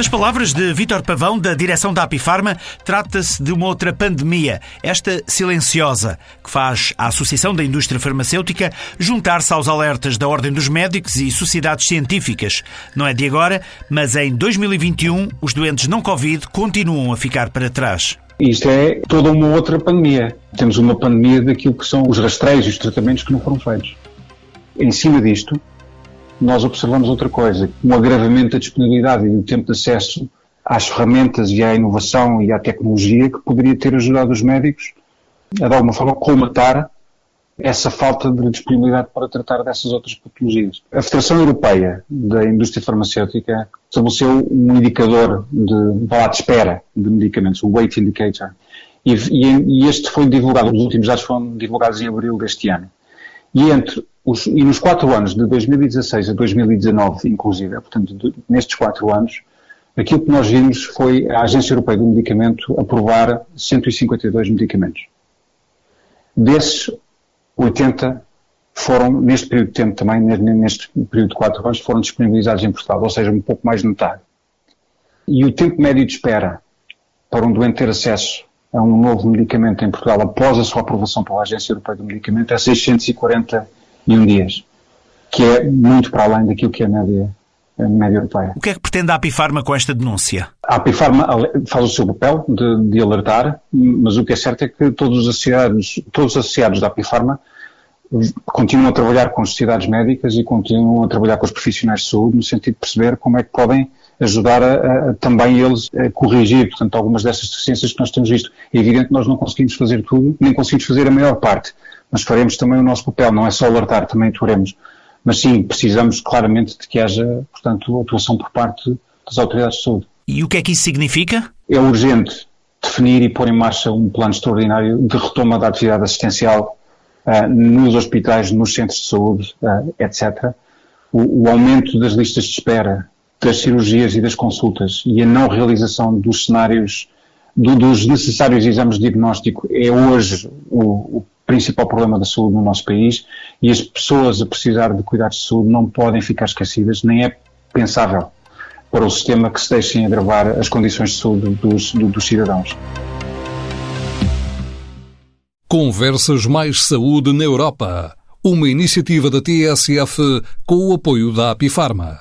Nas palavras de Vítor Pavão, da direção da Apifarma, trata-se de uma outra pandemia, esta silenciosa, que faz a Associação da Indústria Farmacêutica juntar-se aos alertas da Ordem dos Médicos e sociedades científicas. Não é de agora, mas em 2021 os doentes não Covid continuam a ficar para trás. Isto é toda uma outra pandemia. Temos uma pandemia daquilo que são os rastreios e os tratamentos que não foram feitos. Em cima disto, nós observamos outra coisa, um agravamento da disponibilidade e do tempo de acesso às ferramentas e à inovação e à tecnologia que poderia ter ajudado os médicos a, de alguma forma, colmatar essa falta de disponibilidade para tratar dessas outras patologias. A Federação Europeia da Indústria Farmacêutica estabeleceu um indicador de, de espera de medicamentos, o Wait Indicator, e, e, e este foi divulgado, os últimos dados foram divulgados em abril deste ano. E entre os, e nos quatro anos, de 2016 a 2019, inclusive, portanto, de, nestes quatro anos, aquilo que nós vimos foi a Agência Europeia do Medicamento aprovar 152 medicamentos. Desses, 80 foram, neste período de tempo também, neste período de quatro anos, foram disponibilizados em Portugal, ou seja, um pouco mais de. E o tempo médio de espera para um doente ter acesso a um novo medicamento em Portugal após a sua aprovação pela Agência Europeia do Medicamento é 641 dias, que é muito para além daquilo que é a média, a média europeia. O que é que pretende a Apifarma com esta denúncia? A Apifarma faz o seu papel de, de alertar, mas o que é certo é que todos os associados, todos os associados da Apifarma continuam a trabalhar com as sociedades médicas e continuam a trabalhar com os profissionais de saúde no sentido de perceber como é que podem ajudar a, a, também eles a corrigir, portanto, algumas dessas deficiências que nós temos visto. É evidente que nós não conseguimos fazer tudo, nem conseguimos fazer a maior parte, mas faremos também o nosso papel, não é só alertar, também atuaremos. Mas sim, precisamos claramente de que haja, portanto, atuação por parte das autoridades de saúde. E o que é que isso significa? É urgente definir e pôr em marcha um plano extraordinário de retoma da atividade assistencial uh, nos hospitais, nos centros de saúde, uh, etc. O, o, aumento das listas de espera das cirurgias e das consultas e a não realização dos cenários, do, dos necessários exames de diagnóstico é hoje o, o, principal problema da saúde no nosso país e as pessoas a precisar de cuidados de saúde não podem ficar esquecidas, nem é pensável para o sistema que se deixem agravar as condições de saúde dos, dos cidadãos. Conversas Mais Saúde na Europa. Uma iniciativa da TSF com o apoio da Apifarma.